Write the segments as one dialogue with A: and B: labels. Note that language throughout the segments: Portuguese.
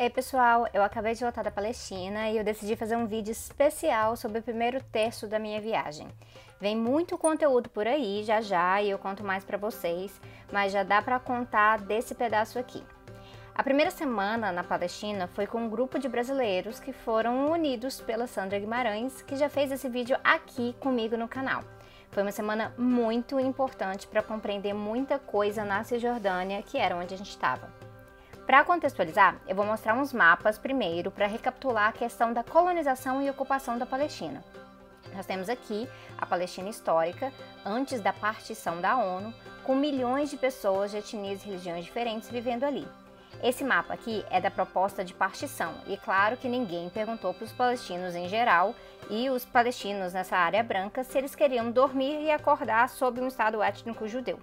A: Ei pessoal, eu acabei de voltar da Palestina e eu decidi fazer um vídeo especial sobre o primeiro terço da minha viagem. Vem muito conteúdo por aí já já e eu conto mais para vocês, mas já dá para contar desse pedaço aqui. A primeira semana na Palestina foi com um grupo de brasileiros que foram unidos pela Sandra Guimarães, que já fez esse vídeo aqui comigo no canal. Foi uma semana muito importante para compreender muita coisa na Cisjordânia, que era onde a gente estava. Para contextualizar, eu vou mostrar uns mapas primeiro para recapitular a questão da colonização e ocupação da Palestina. Nós temos aqui a Palestina histórica, antes da partição da ONU, com milhões de pessoas de etnias e religiões diferentes vivendo ali. Esse mapa aqui é da proposta de partição, e claro que ninguém perguntou para os palestinos em geral e os palestinos nessa área branca se eles queriam dormir e acordar sob um Estado étnico judeu.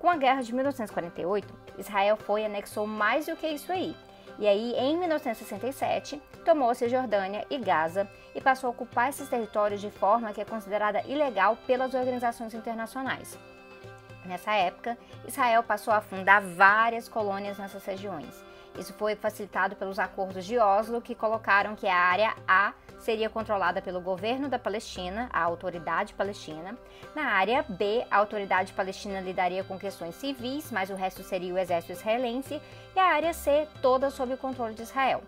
A: Com a guerra de 1948, Israel foi e anexou mais do que isso aí. E aí, em 1967, tomou Cisjordânia e Gaza e passou a ocupar esses territórios de forma que é considerada ilegal pelas organizações internacionais. Nessa época, Israel passou a fundar várias colônias nessas regiões. Isso foi facilitado pelos acordos de Oslo, que colocaram que a área A seria controlada pelo governo da Palestina, a Autoridade Palestina. Na área B, a Autoridade Palestina lidaria com questões civis, mas o resto seria o exército israelense. E a área C, toda sob o controle de Israel.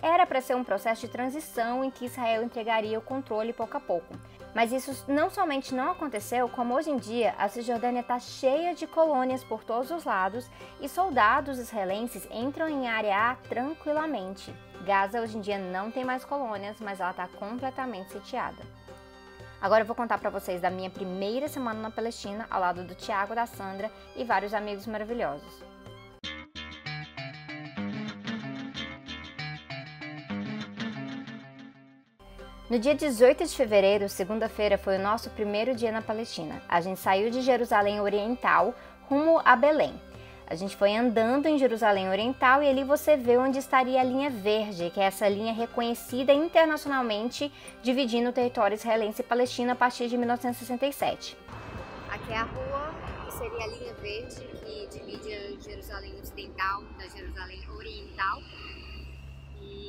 A: Era para ser um processo de transição em que Israel entregaria o controle pouco a pouco. Mas isso não somente não aconteceu, como hoje em dia a Cisjordânia está cheia de colônias por todos os lados e soldados israelenses entram em área A tranquilamente. Gaza hoje em dia não tem mais colônias, mas ela está completamente sitiada. Agora eu vou contar para vocês da minha primeira semana na Palestina, ao lado do Tiago, da Sandra e vários amigos maravilhosos. No dia 18 de fevereiro, segunda-feira, foi o nosso primeiro dia na Palestina. A gente saiu de Jerusalém Oriental rumo a Belém. A gente foi andando em Jerusalém Oriental e ali você vê onde estaria a linha verde, que é essa linha reconhecida internacionalmente dividindo o território israelense e palestino a partir de 1967.
B: Aqui é a rua, que seria a linha verde, que divide Jerusalém Ocidental da Jerusalém Oriental. E,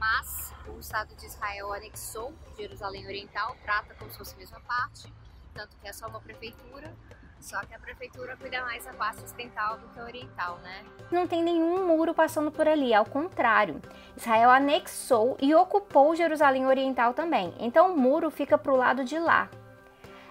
B: mas o Estado de Israel anexou Jerusalém Oriental, trata como se fosse a mesma parte, tanto que é só uma prefeitura, só que a prefeitura cuida mais da parte ocidental do que a oriental, né?
A: Não tem nenhum muro passando por ali, ao contrário. Israel anexou e ocupou Jerusalém Oriental também, então o muro fica para o lado de lá.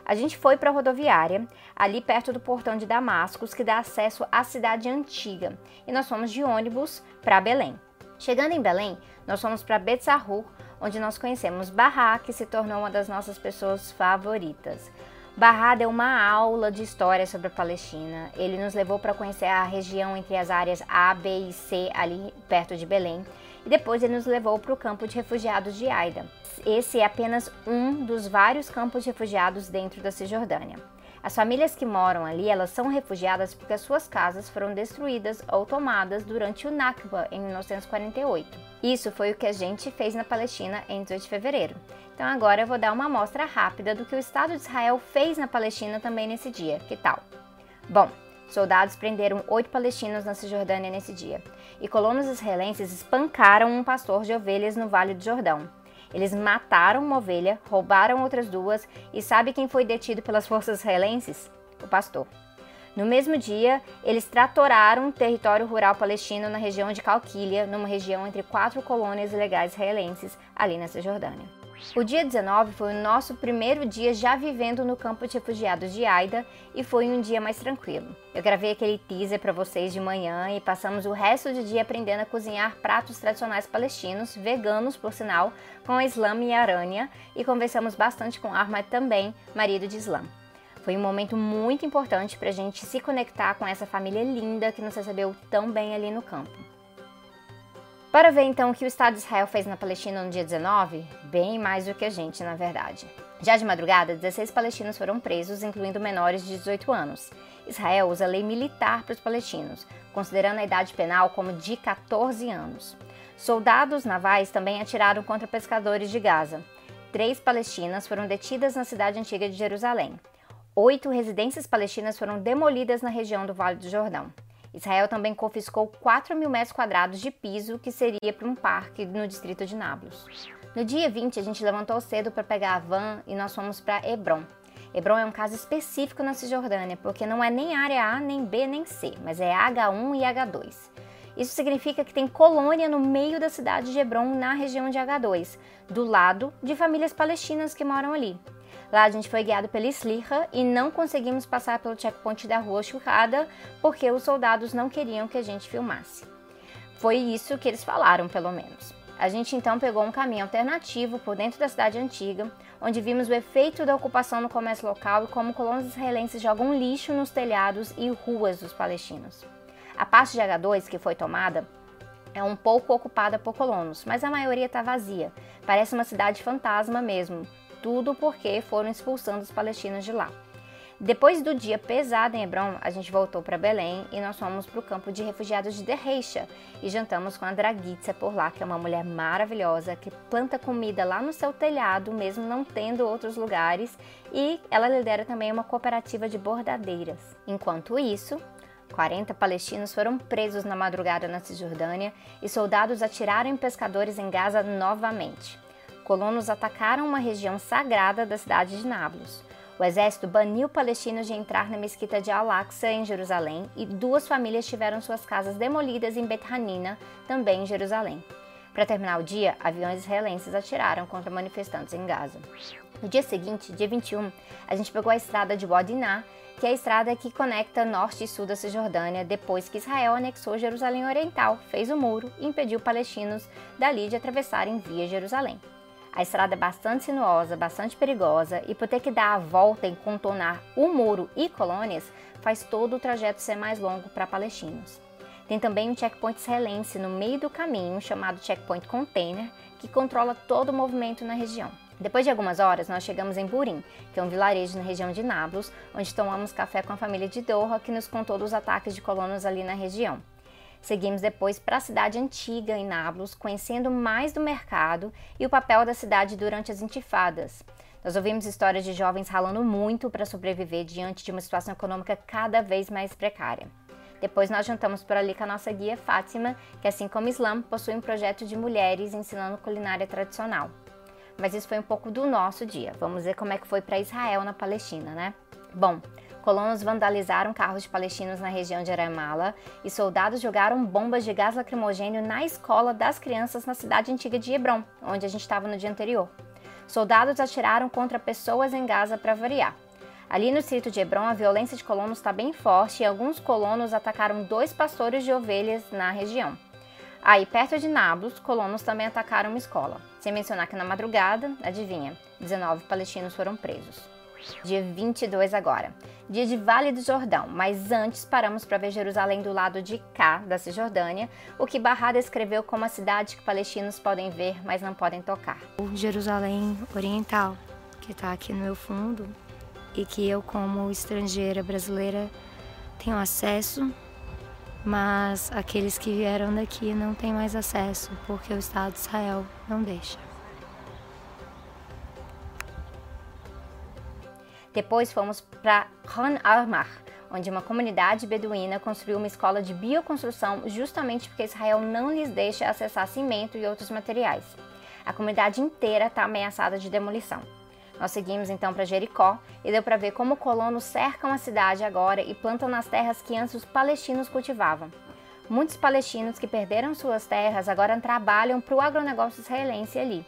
A: A gente foi para a rodoviária, ali perto do portão de Damascus, que dá acesso à cidade antiga, e nós fomos de ônibus para Belém. Chegando em Belém, nós fomos para Betzahur, onde nós conhecemos Barra, que se tornou uma das nossas pessoas favoritas. Barra deu uma aula de história sobre a Palestina. Ele nos levou para conhecer a região entre as áreas A, B e C, ali perto de Belém. E depois ele nos levou para o campo de refugiados de Aida. Esse é apenas um dos vários campos de refugiados dentro da Cisjordânia. As famílias que moram ali, elas são refugiadas porque as suas casas foram destruídas ou tomadas durante o Nakba em 1948. Isso foi o que a gente fez na Palestina em 18 de fevereiro. Então agora eu vou dar uma amostra rápida do que o Estado de Israel fez na Palestina também nesse dia. Que tal? Bom, Soldados prenderam oito palestinos na Cisjordânia nesse dia, e colonos israelenses espancaram um pastor de ovelhas no Vale do Jordão. Eles mataram uma ovelha, roubaram outras duas e sabe quem foi detido pelas forças israelenses? O pastor. No mesmo dia, eles tratoraram um território rural palestino na região de Calquília, numa região entre quatro colônias ilegais israelenses, ali na Cisjordânia. O dia 19 foi o nosso primeiro dia já vivendo no campo de refugiados de Aida e foi um dia mais tranquilo. Eu gravei aquele teaser para vocês de manhã e passamos o resto do dia aprendendo a cozinhar pratos tradicionais palestinos, veganos por sinal, com a Islam e Arânia e conversamos bastante com Ahmad também, marido de Islam. Foi um momento muito importante para a gente se conectar com essa família linda que nos recebeu tão bem ali no campo. Para ver então o que o Estado de Israel fez na Palestina no dia 19, bem mais do que a gente, na verdade. Já de madrugada, 16 palestinos foram presos, incluindo menores de 18 anos. Israel usa lei militar para os palestinos, considerando a idade penal como de 14 anos. Soldados navais também atiraram contra pescadores de Gaza. Três palestinas foram detidas na cidade antiga de Jerusalém. Oito residências palestinas foram demolidas na região do Vale do Jordão. Israel também confiscou 4 mil metros quadrados de piso que seria para um parque no distrito de Nablus. No dia 20, a gente levantou cedo para pegar a van e nós fomos para Hebron. Hebron é um caso específico na Cisjordânia, porque não é nem área A, nem B, nem C, mas é H1 e H2. Isso significa que tem colônia no meio da cidade de Hebron, na região de H2, do lado de famílias palestinas que moram ali. Lá a gente foi guiado pela Slicha e não conseguimos passar pelo checkpoint da rua Churrada porque os soldados não queriam que a gente filmasse. Foi isso que eles falaram, pelo menos. A gente então pegou um caminho alternativo por dentro da cidade antiga, onde vimos o efeito da ocupação no comércio local e como colonos israelenses jogam lixo nos telhados e ruas dos palestinos. A parte de H2 que foi tomada é um pouco ocupada por colonos, mas a maioria está vazia. Parece uma cidade fantasma mesmo, tudo porque foram expulsando os palestinos de lá. Depois do dia pesado em Hebron, a gente voltou para Belém e nós fomos para o campo de refugiados de Derreixa e jantamos com a Dragitza por lá, que é uma mulher maravilhosa que planta comida lá no seu telhado, mesmo não tendo outros lugares, e ela lidera também uma cooperativa de bordadeiras. Enquanto isso, 40 palestinos foram presos na madrugada na Cisjordânia e soldados atiraram em pescadores em Gaza novamente colonos atacaram uma região sagrada da cidade de Nablus. O exército baniu palestinos de entrar na mesquita de Al-Aqsa, em Jerusalém, e duas famílias tiveram suas casas demolidas em Bet Hanina, também em Jerusalém. Para terminar o dia, aviões israelenses atiraram contra manifestantes em Gaza. No dia seguinte, dia 21, a gente pegou a estrada de Wadiná, que é a estrada que conecta norte e sul da Cisjordânia, depois que Israel anexou Jerusalém Oriental, fez o muro e impediu palestinos dali de atravessarem via Jerusalém. A estrada é bastante sinuosa, bastante perigosa e por ter que dar a volta e contornar o muro e colônias, faz todo o trajeto ser mais longo para palestinos. Tem também um checkpoint israelense no meio do caminho, chamado Checkpoint Container, que controla todo o movimento na região. Depois de algumas horas, nós chegamos em Burim, que é um vilarejo na região de Nablus, onde tomamos café com a família de Doha, que nos contou dos ataques de colonos ali na região. Seguimos depois para a cidade antiga, em Nablus, conhecendo mais do mercado e o papel da cidade durante as intifadas. Nós ouvimos histórias de jovens ralando muito para sobreviver diante de uma situação econômica cada vez mais precária. Depois nós jantamos por ali com a nossa guia Fátima, que assim como o Islã, possui um projeto de mulheres ensinando culinária tradicional. Mas isso foi um pouco do nosso dia. Vamos ver como é que foi para Israel na Palestina, né? Bom, Colonos vandalizaram carros de palestinos na região de Aramala e soldados jogaram bombas de gás lacrimogênio na escola das crianças na cidade antiga de Hebron, onde a gente estava no dia anterior. Soldados atiraram contra pessoas em Gaza para variar. Ali no distrito de Hebron, a violência de colonos está bem forte e alguns colonos atacaram dois pastores de ovelhas na região. Aí, perto de Nablus, colonos também atacaram uma escola. Sem mencionar que na madrugada, adivinha, 19 palestinos foram presos. Dia 22 agora. Dia de Vale do Jordão, mas antes paramos para ver Jerusalém do lado de cá da Cisjordânia, o que Barra descreveu como a cidade que palestinos podem ver, mas não podem tocar.
C: O Jerusalém Oriental, que está aqui no meu fundo, e que eu, como estrangeira brasileira, tenho acesso, mas aqueles que vieram daqui não têm mais acesso, porque o Estado de Israel não deixa.
A: Depois fomos para Han Armar, onde uma comunidade beduína construiu uma escola de bioconstrução justamente porque Israel não lhes deixa acessar cimento e outros materiais. A comunidade inteira está ameaçada de demolição. Nós seguimos então para Jericó e deu para ver como colonos cercam a cidade agora e plantam nas terras que antes os palestinos cultivavam. Muitos palestinos que perderam suas terras agora trabalham para o agronegócio israelense ali.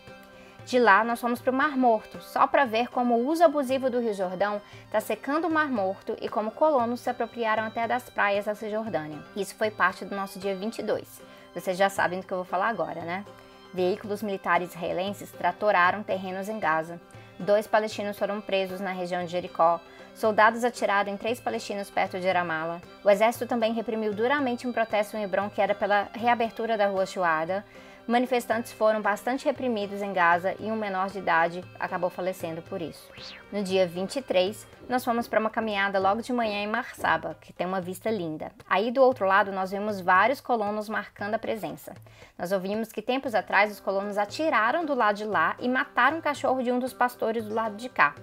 A: De lá, nós fomos para o Mar Morto, só para ver como o uso abusivo do Rio Jordão está secando o Mar Morto e como colonos se apropriaram até das praias da Cisjordânia. Isso foi parte do nosso dia 22. Vocês já sabem do que eu vou falar agora, né? Veículos militares israelenses tratoraram terrenos em Gaza. Dois palestinos foram presos na região de Jericó. Soldados atiraram em três palestinos perto de Ramallah. O exército também reprimiu duramente um protesto em Hebron que era pela reabertura da rua Shuada. Manifestantes foram bastante reprimidos em Gaza e um menor de idade acabou falecendo por isso. No dia 23, nós fomos para uma caminhada logo de manhã em Marsaba, que tem uma vista linda. Aí do outro lado nós vimos vários colonos marcando a presença. Nós ouvimos que tempos atrás os colonos atiraram do lado de lá e mataram o cachorro de um dos pastores do lado de cá.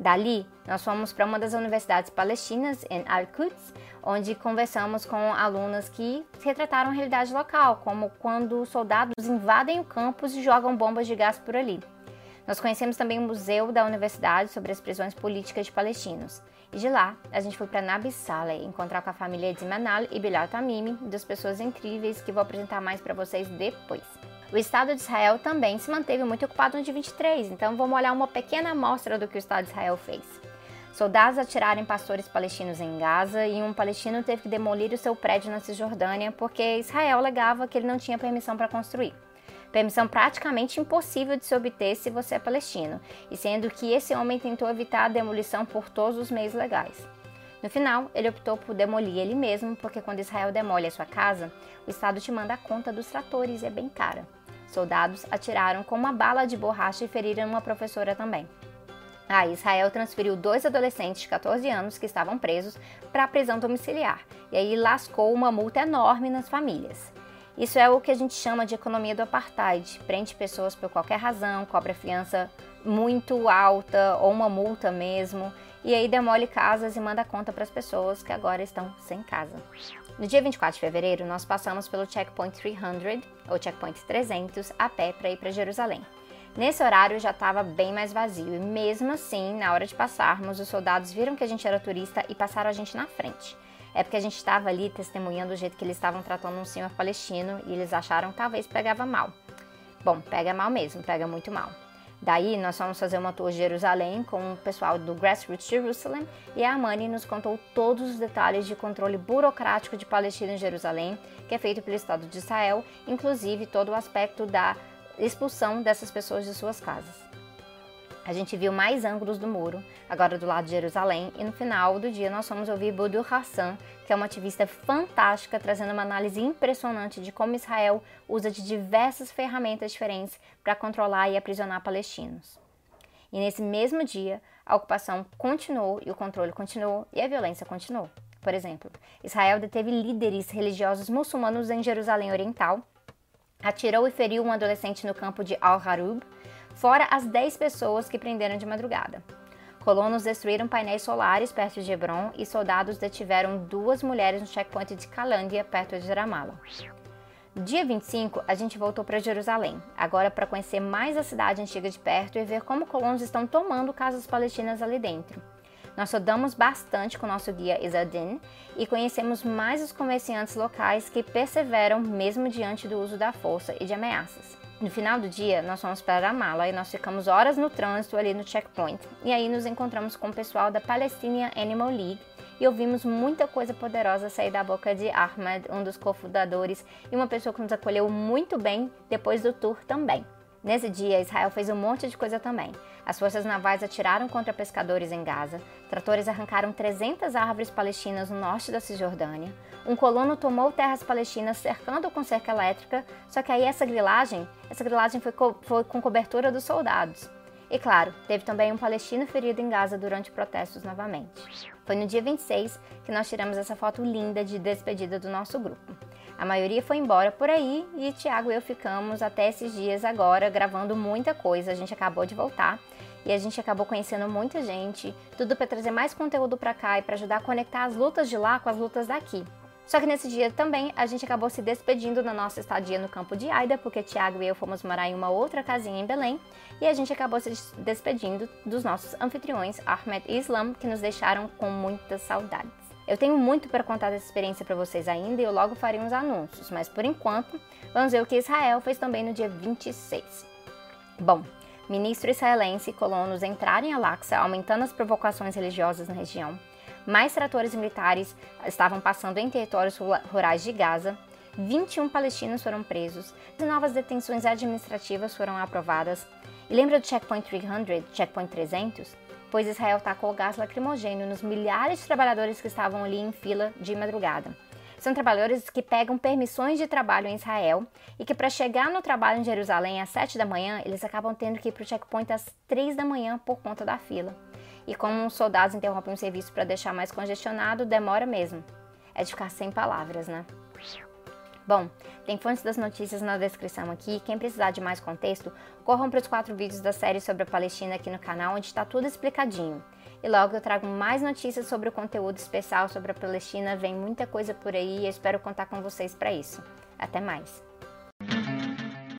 A: Dali, nós fomos para uma das universidades palestinas, em Al-Quds, onde conversamos com alunas que retrataram a realidade local, como quando soldados invadem o campus e jogam bombas de gás por ali. Nós conhecemos também o museu da universidade sobre as prisões políticas de palestinos. E de lá, a gente foi para Nabi Saleh encontrar com a família de Manal e Bilal Tamimi, duas pessoas incríveis que vou apresentar mais para vocês depois. O Estado de Israel também se manteve muito ocupado no dia 23, então vamos olhar uma pequena amostra do que o Estado de Israel fez. Soldados atiraram em pastores palestinos em Gaza e um palestino teve que demolir o seu prédio na Cisjordânia porque Israel alegava que ele não tinha permissão para construir. Permissão praticamente impossível de se obter se você é palestino, e sendo que esse homem tentou evitar a demolição por todos os meios legais. No final, ele optou por demolir ele mesmo, porque quando Israel demole a sua casa, o Estado te manda a conta dos tratores e é bem cara. Soldados atiraram com uma bala de borracha e feriram uma professora também. A Israel transferiu dois adolescentes de 14 anos que estavam presos para a prisão domiciliar e aí lascou uma multa enorme nas famílias. Isso é o que a gente chama de economia do apartheid. Prende pessoas por qualquer razão, cobra fiança muito alta ou uma multa mesmo, e aí demole casas e manda conta para as pessoas que agora estão sem casa. No dia 24 de fevereiro, nós passamos pelo Checkpoint 300, ou Checkpoint 300, a pé para ir para Jerusalém. Nesse horário já estava bem mais vazio e mesmo assim, na hora de passarmos, os soldados viram que a gente era turista e passaram a gente na frente. É porque a gente estava ali testemunhando o jeito que eles estavam tratando um senhor palestino e eles acharam que talvez pegava mal. Bom, pega mal mesmo, pega muito mal. Daí nós fomos fazer uma tour de Jerusalém com o pessoal do Grassroots Jerusalem e a Amani nos contou todos os detalhes de controle burocrático de Palestina em Jerusalém, que é feito pelo Estado de Israel, inclusive todo o aspecto da expulsão dessas pessoas de suas casas. A gente viu mais ângulos do muro, agora do lado de Jerusalém, e no final do dia nós fomos ouvir Budur Hassan, que é uma ativista fantástica, trazendo uma análise impressionante de como Israel usa de diversas ferramentas diferentes para controlar e aprisionar palestinos. E nesse mesmo dia, a ocupação continuou e o controle continuou e a violência continuou. Por exemplo, Israel deteve líderes religiosos muçulmanos em Jerusalém Oriental, atirou e feriu um adolescente no campo de Al-Harub, fora as 10 pessoas que prenderam de madrugada. Colonos destruíram painéis solares perto de Hebron e soldados detiveram duas mulheres no checkpoint de Calândia, perto de Ramallah. Dia 25, a gente voltou para Jerusalém, agora para conhecer mais a cidade antiga de perto e ver como colonos estão tomando casas palestinas ali dentro. Nós estudamos bastante com nosso guia Isadin e conhecemos mais os comerciantes locais que perseveram mesmo diante do uso da força e de ameaças. No final do dia, nós fomos para Ramallah e nós ficamos horas no trânsito ali no checkpoint. E aí nos encontramos com o pessoal da Palestinian Animal League e ouvimos muita coisa poderosa sair da boca de Ahmed, um dos cofundadores e uma pessoa que nos acolheu muito bem depois do tour também. Nesse dia, Israel fez um monte de coisa também. As forças navais atiraram contra pescadores em Gaza, tratores arrancaram 300 árvores palestinas no norte da Cisjordânia, um colono tomou terras palestinas cercando com cerca elétrica, só que aí essa grilagem, essa grilagem foi, co foi com cobertura dos soldados. E claro, teve também um palestino ferido em Gaza durante protestos novamente. Foi no dia 26 que nós tiramos essa foto linda de despedida do nosso grupo. A maioria foi embora por aí e Tiago e eu ficamos até esses dias agora gravando muita coisa. A gente acabou de voltar e a gente acabou conhecendo muita gente, tudo para trazer mais conteúdo para cá e para ajudar a conectar as lutas de lá com as lutas daqui. Só que nesse dia também a gente acabou se despedindo da nossa estadia no campo de Aida, porque Tiago e eu fomos morar em uma outra casinha em Belém, e a gente acabou se despedindo dos nossos anfitriões Ahmed e Islam, que nos deixaram com muitas saudades. Eu tenho muito para contar dessa experiência para vocês ainda e eu logo farei uns anúncios, mas por enquanto, vamos ver o que Israel fez também no dia 26. Bom, ministro israelense e colonos entraram em Al-Aqsa, aumentando as provocações religiosas na região. Mais tratores militares estavam passando em territórios rurais de Gaza. 21 palestinos foram presos. Novas detenções administrativas foram aprovadas. E lembra do Checkpoint 300, Checkpoint 300? Pois Israel tacou gás lacrimogêneo nos milhares de trabalhadores que estavam ali em fila de madrugada. São trabalhadores que pegam permissões de trabalho em Israel e que, para chegar no trabalho em Jerusalém às 7 da manhã, eles acabam tendo que ir para o checkpoint às 3 da manhã por conta da fila. E como os soldados interrompem o serviço para deixar mais congestionado, demora mesmo. É de ficar sem palavras, né? Bom, tem fontes das notícias na descrição aqui. Quem precisar de mais contexto, corram para os quatro vídeos da série sobre a Palestina aqui no canal, onde está tudo explicadinho. E logo eu trago mais notícias sobre o conteúdo especial sobre a Palestina. Vem muita coisa por aí e eu espero contar com vocês para isso. Até mais!